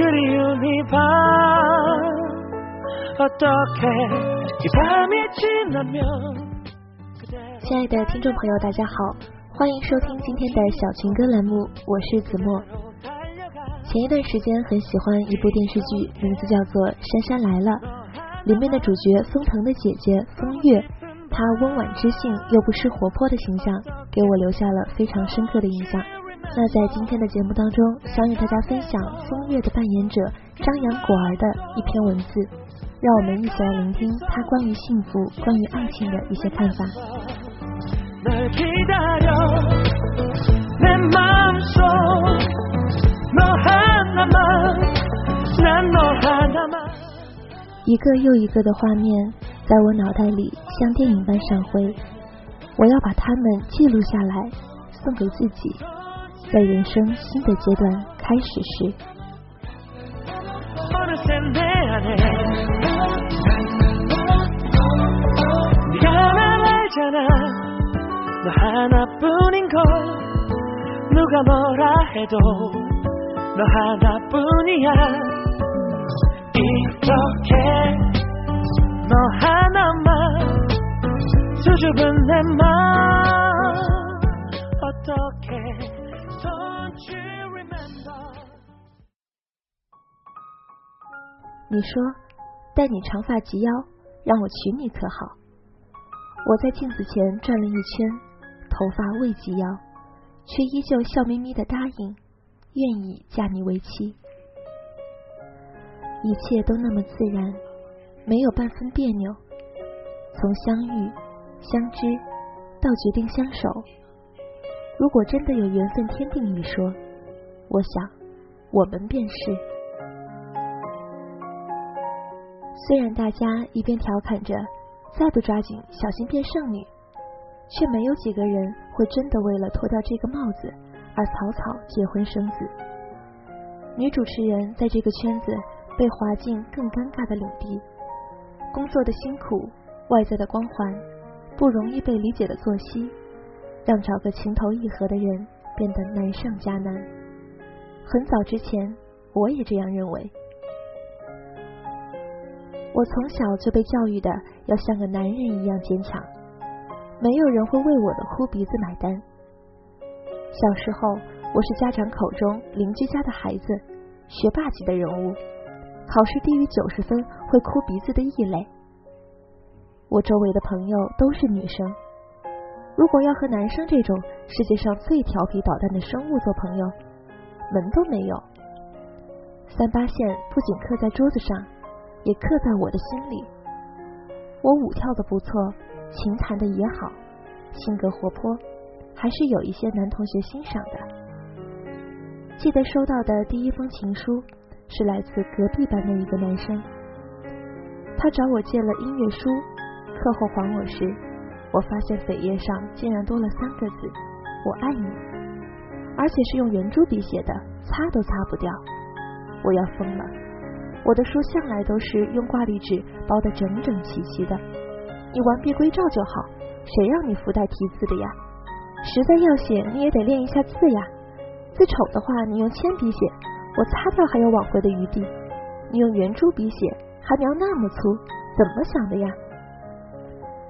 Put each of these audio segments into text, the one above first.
그리운 이 밤 어떻게 이 밤이 지나면 그대 亲爱的听众朋友，大家好，欢迎收听今天的小情歌栏目，我是子墨。前一段时间很喜欢一部电视剧，名字叫做《珊珊来了》，里面的主角风腾的姐姐风月，她温婉知性又不失活泼的形象，给我留下了非常深刻的印象。 那在今天的节目当中，想与大家分享风月的扮演者张扬果儿的一篇文字，让我们一起来聆听他关于幸福、关于爱情的一些看法。一个又一个的画面在我脑袋里像电影般闪回，我要把它们记录下来，送给自己。在人生新的阶段开始时。 어느새 你说，待你长发及腰，让我娶你可好？我在镜子前转了一圈，头发未及腰，却依旧笑眯眯的答应，愿意嫁你为妻。一切都那么自然，没有半分别扭。从相遇、相知到决定相守，如果真的有缘分天定一说，我想我们便是。虽然大家一边调侃着再不抓紧小心变剩女，却没有几个人会真的为了脱掉这个帽子而草草结婚生子。女主持人在这个圈子被划进更尴尬的领地，工作的辛苦、外在的光环、不容易被理解的作息，让找个情投意合的人变得难上加难。很早之前，我也这样认为。我从小就被教育的要像个男人一样坚强，没有人会为我的哭鼻子买单。小时候，我是家长口中邻居家的孩子，学霸级的人物，考试低于九十分会哭鼻子的异类。我周围的朋友都是女生，如果要和男生这种世界上最调皮捣蛋的生物做朋友，门都没有。三八线不仅刻在桌子上。也刻在我的心里。我舞跳的不错，琴弹的也好，性格活泼，还是有一些男同学欣赏的。记得收到的第一封情书是来自隔壁班的一个男生，他找我借了音乐书，课后还我时，我发现扉页上竟然多了三个字“我爱你”，而且是用圆珠笔写的，擦都擦不掉。我要疯了。我的书向来都是用挂历纸包得整整齐齐的，你完璧归赵就好，谁让你附带题字的呀？实在要写，你也得练一下字呀。字丑的话，你用铅笔写，我擦掉还有挽回的余地。你用圆珠笔写，还描那么粗，怎么想的呀？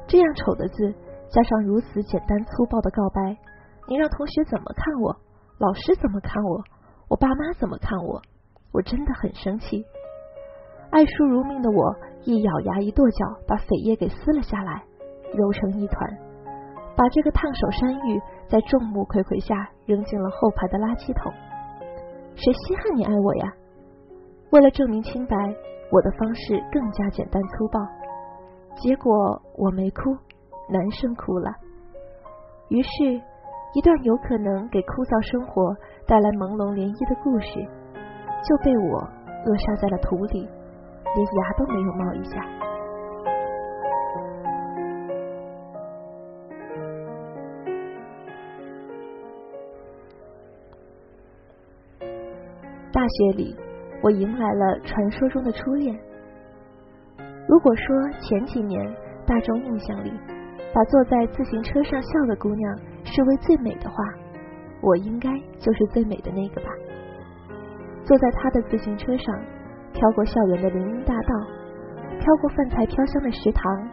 这样丑的字，加上如此简单粗暴的告白，你让同学怎么看我？老师怎么看我？我爸妈怎么看我？我真的很生气。爱书如命的我，一咬牙一跺脚，把扉页给撕了下来，揉成一团，把这个烫手山芋在众目睽睽下扔进了后排的垃圾桶。谁稀罕你爱我呀？为了证明清白，我的方式更加简单粗暴。结果我没哭，男生哭了。于是，一段有可能给枯燥生活带来朦胧涟漪的故事，就被我扼杀在了土里。连牙都没有冒一下。大学里，我迎来了传说中的初恋。如果说前几年大众印象里，把坐在自行车上笑的姑娘视为最美的话，我应该就是最美的那个吧。坐在他的自行车上，飘过校园的林荫大道，飘过饭菜飘香的食堂，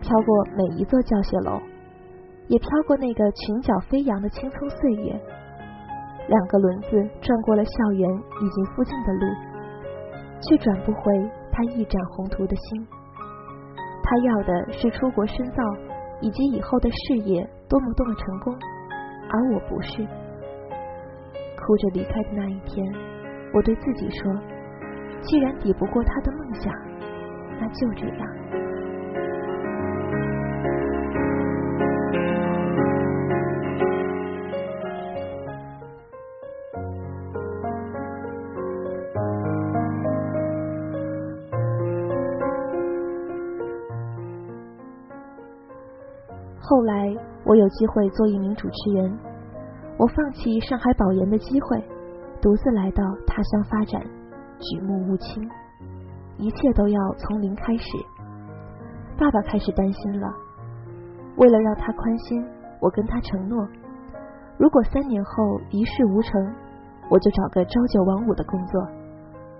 飘过每一座教学楼，也飘过那个裙角飞扬的青葱岁月。两个轮子转过了校园以及附近的路，却转不回他一展宏图的心。他要的是出国深造以及以后的事业多么多么成功，而我不是。哭着离开的那一天，我对自己说：既然抵不过他的梦想，那就这样。后来，我有机会做一名主持人，我放弃上海保研的机会，独自来到他乡发展，举目无亲，一切都要从零开始。爸爸开始担心了，为了让他宽心，我跟他承诺，如果三年后一事无成，我就找个朝九晚五的工作，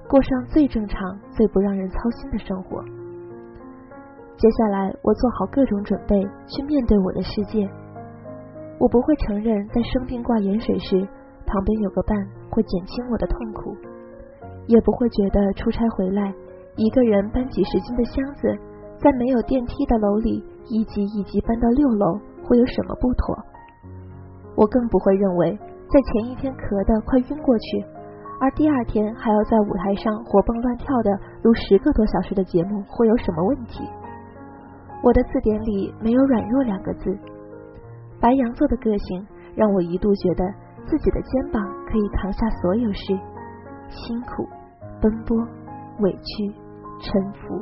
过上最正常、最不让人操心的生活。接下来，我做好各种准备去面对我的世界。我不会承认在生病挂盐水时，旁边有个伴会减轻我的痛苦，也不会觉得出差回来一个人搬几十斤的箱子，在没有电梯的楼里一级一级搬到六楼会有什么不妥。我更不会认为在前一天咳得快晕过去，而第二天还要在舞台上活蹦乱跳的录十个多小时的节目会有什么问题。我的字典里没有软弱两个字。白羊座的个性让我一度觉得自己的肩膀可以扛下所有事，辛苦、奔波、委屈、沉浮。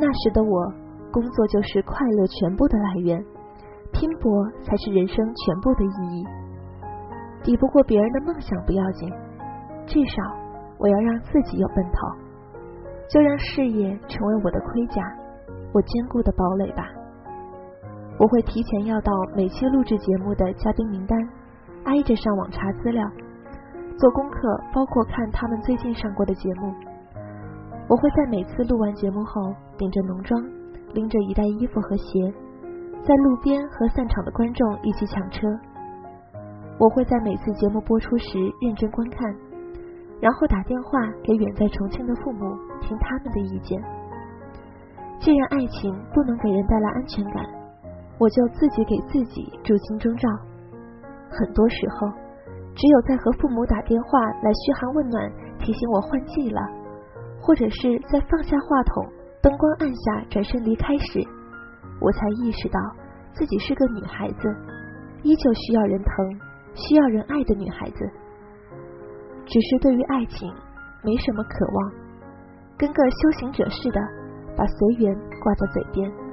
那时的我，工作就是快乐全部的来源，拼搏才是人生全部的意义。抵不过别人的梦想不要紧。至少我要让自己有奔头，就让事业成为我的盔甲，我坚固的堡垒吧。我会提前要到每期录制节目的嘉宾名单，挨着上网查资料，做功课，包括看他们最近上过的节目。我会在每次录完节目后，顶着浓妆，拎着一袋衣服和鞋，在路边和散场的观众一起抢车。我会在每次节目播出时认真观看。然后打电话给远在重庆的父母，听他们的意见。既然爱情不能给人带来安全感，我就自己给自己铸金钟罩。很多时候，只有在和父母打电话来嘘寒问暖，提醒我换季了，或者是在放下话筒、灯光暗下转身离开时，我才意识到自己是个女孩子，依旧需要人疼、需要人爱的女孩子。只是对于爱情没什么渴望，跟个修行者似的，把随缘挂在嘴边。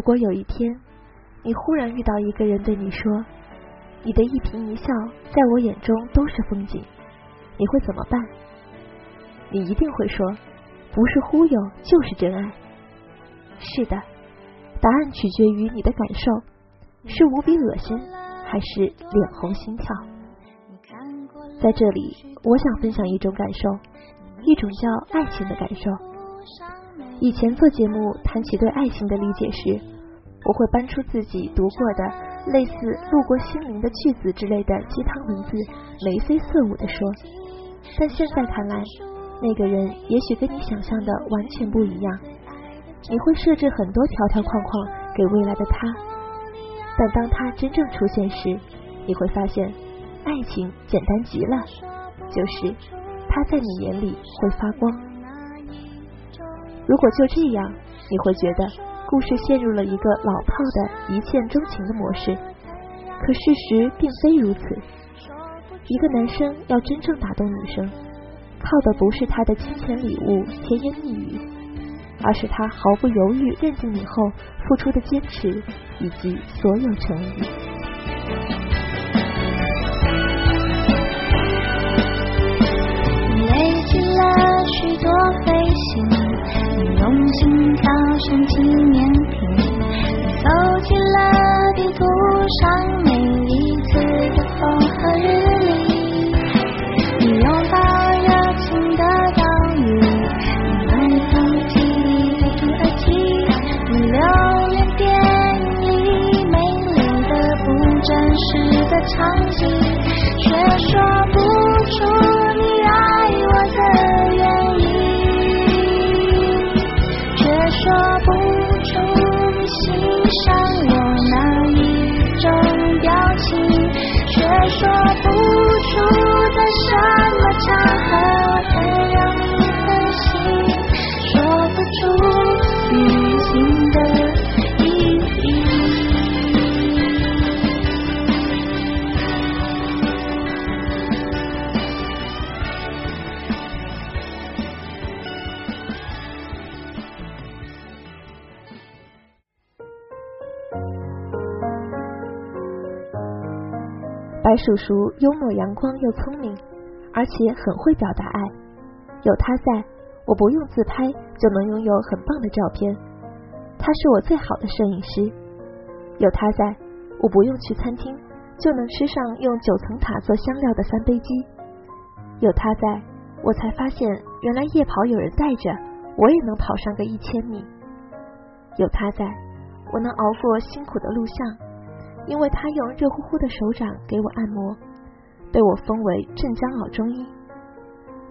如果有一天你忽然遇到一个人对你说：“你的一颦一笑在我眼中都是风景”，你会怎么办？你一定会说：“不是忽悠，就是真爱。”是的，答案取决于你的感受，是无比恶心，还是脸红心跳？在这里，我想分享一种感受，一种叫爱情的感受。以前做节目谈起对爱情的理解时，我会搬出自己读过的类似“路过心灵的句子”之类的鸡汤文字，眉飞色舞地说。但现在看来，那个人也许跟你想象的完全不一样。你会设置很多条条框框给未来的他，但当他真正出现时，你会发现，爱情简单极了，就是他在你眼里会发光。如果就这样，你会觉得故事陷入了一个老套的一见钟情的模式。可事实并非如此。一个男生要真正打动女生，靠的不是他的金钱礼物、甜言蜜语，而是他毫不犹豫认定你后付出的坚持以及所有诚意。累积了许多飞，心跳成纪念品，你搜集了地图上面白叔叔幽默阳光又聪明，而且很会表达爱。有他在，我不用自拍就能拥有很棒的照片。他是我最好的摄影师。有他在，我不用去餐厅就能吃上用九层塔做香料的三杯鸡。有他在，我才发现原来夜跑有人带着，我也能跑上个一千米。有他在，我能熬过辛苦的录像。因为他用热乎乎的手掌给我按摩，被我封为镇江老中医。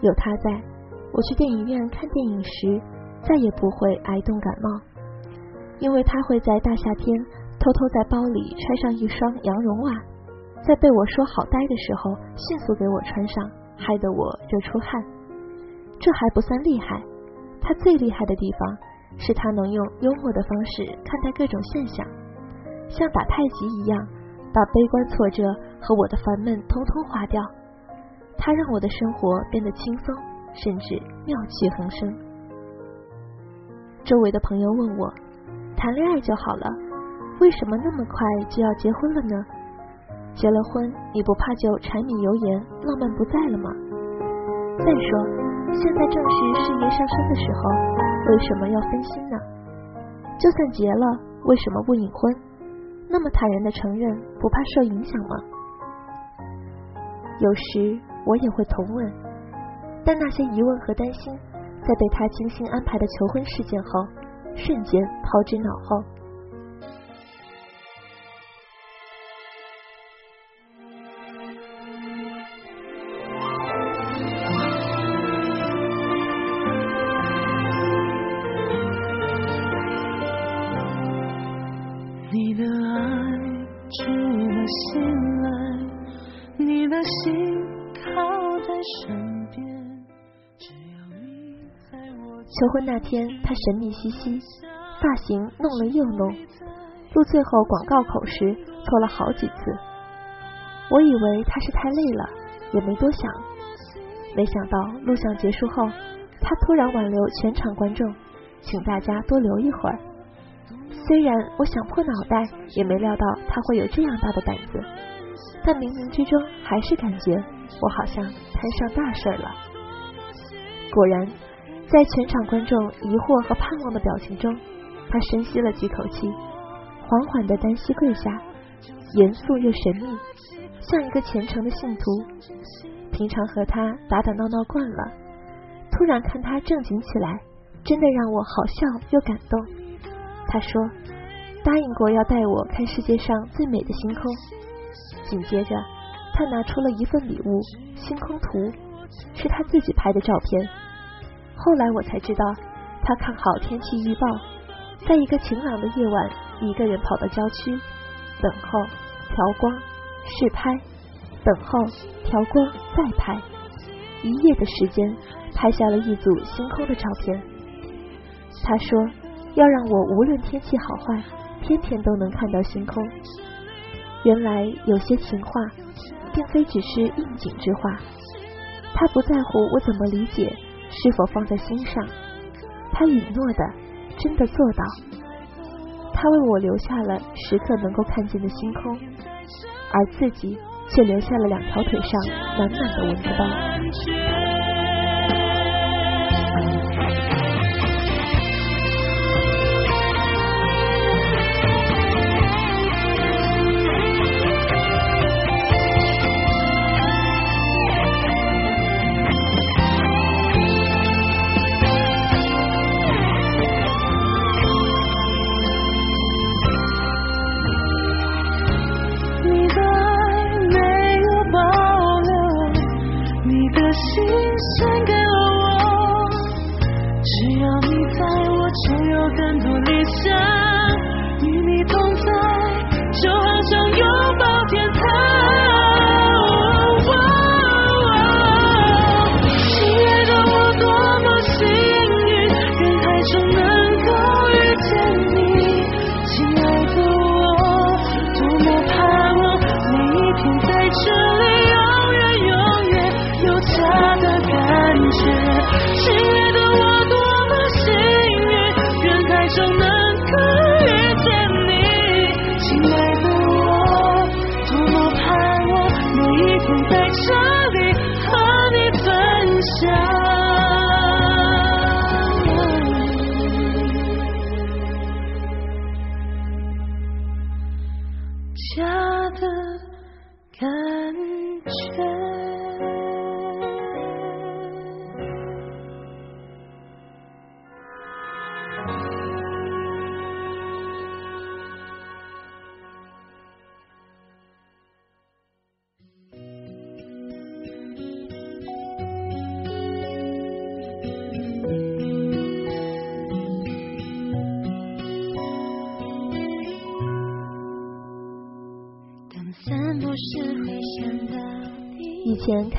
有他在，我去电影院看电影时再也不会挨冻感冒，因为他会在大夏天偷偷在包里揣上一双羊绒袜，在被我说好呆的时候迅速给我穿上，害得我热出汗。这还不算厉害，他最厉害的地方是他能用幽默的方式看待各种现象。像打太极一样，把悲观挫折和我的烦闷通通化掉。它让我的生活变得轻松，甚至妙趣横生。周围的朋友问我，谈恋爱就好了，为什么那么快就要结婚了呢？结了婚，你不怕就柴米油盐、浪漫不在了吗？再说，现在正是事业上升的时候，为什么要分心呢？就算结了，为什么不隐婚？那么坦然的承认，不怕受影响吗？有时我也会同问，但那些疑问和担心，在被他精心安排的求婚事件后，瞬间抛之脑后。求婚那天，他神秘兮兮，发型弄了又弄，录最后广告口时错了好几次。我以为他是太累了，也没多想。没想到录像结束后，他突然挽留全场观众，请大家多留一会儿。虽然我想破脑袋也没料到他会有这样大的胆子，但冥冥之中还是感觉我好像摊上大事了。果然，在全场观众疑惑和盼望的表情中，他深吸了几口气，缓缓的单膝跪下，严肃又神秘，像一个虔诚的信徒。平常和他打打闹闹惯了，突然看他正经起来，真的让我好笑又感动。他说答应过要带我看世界上最美的星空。紧接着，他拿出了一份礼物——星空图，是他自己拍的照片。后来我才知道，他看好天气预报，在一个晴朗的夜晚，一个人跑到郊区，等候调光试拍，等候调光再拍，一夜的时间拍下了一组星空的照片。他说要让我无论天气好坏，天天都能看到星空。原来有些情话，并非只是应景之话。他不在乎我怎么理解，是否放在心上。他允诺的，真的做到。他为我留下了时刻能够看见的星空，而自己却留下了两条腿上满满的蚊子包。家的感觉。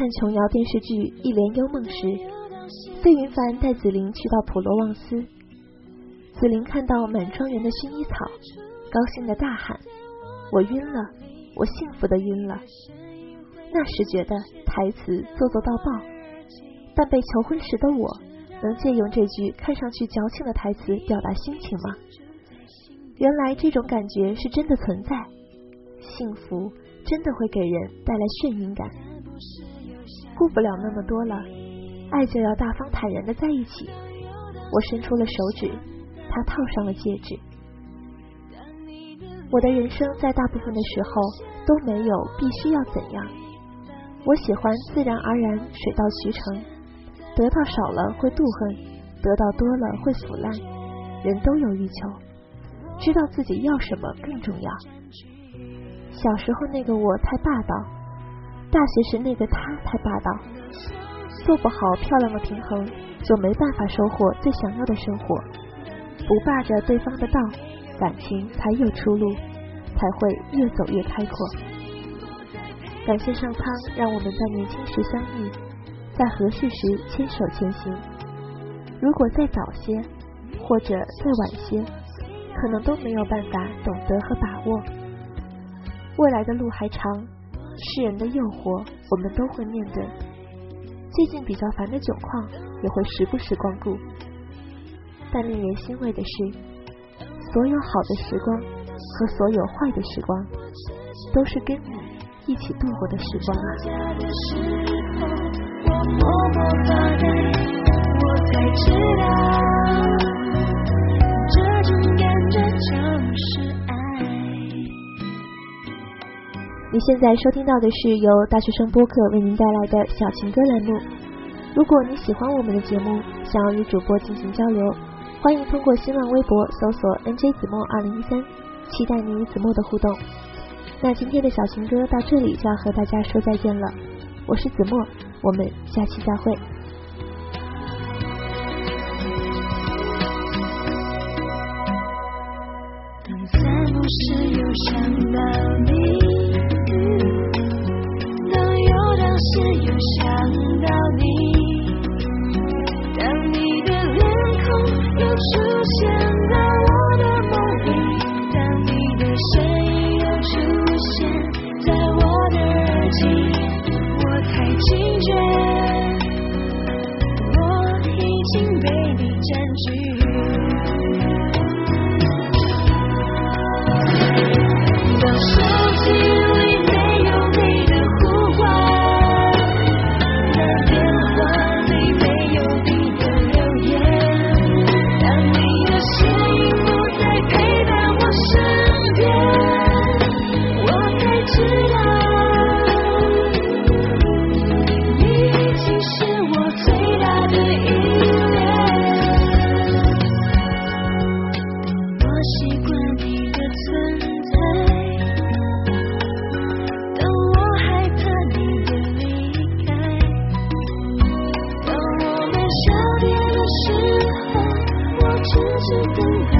看琼瑶电视剧《一帘幽梦》时，费云凡带紫菱去到普罗旺斯，紫菱看到满庄园的薰衣草，高兴的大喊：“我晕了，我幸福的晕了。”那时觉得台词做作到爆，但被求婚时的我，能借用这句看上去矫情的台词表达心情吗？原来这种感觉是真的存在，幸福真的会给人带来眩晕感。顾不了那么多了，爱就要大方坦然的在一起。我伸出了手指，他套上了戒指。我的人生在大部分的时候都没有必须要怎样。我喜欢自然而然，水到渠成。得到少了会妒恨，得到多了会腐烂。人都有欲求，知道自己要什么更重要。小时候那个我太霸道。大学时那个他太霸道，做不好漂亮的平衡，就没办法收获最想要的生活。不霸着对方的道，感情才有出路，才会越走越开阔。感谢上苍，让我们在年轻时相遇，在合适时牵手前行。如果再早些，或者再晚些，可能都没有办法懂得和把握。未来的路还长。世人的诱惑，我们都会面对；最近比较烦的窘况，也会时不时光顾。但令人欣慰的是，所有好的时光和所有坏的时光，都是跟你一起度过的时光啊。你现在收听到的是由大学生播客为您带来的小情歌栏目。如果你喜欢我们的节目，想要与主播进行交流，欢迎通过新浪微博搜索 “nj 子墨二零一三”，期待你与子墨的互动。那今天的小情歌到这里就要和大家说再见了，我是子墨，我们下期再会。You. 是等待。当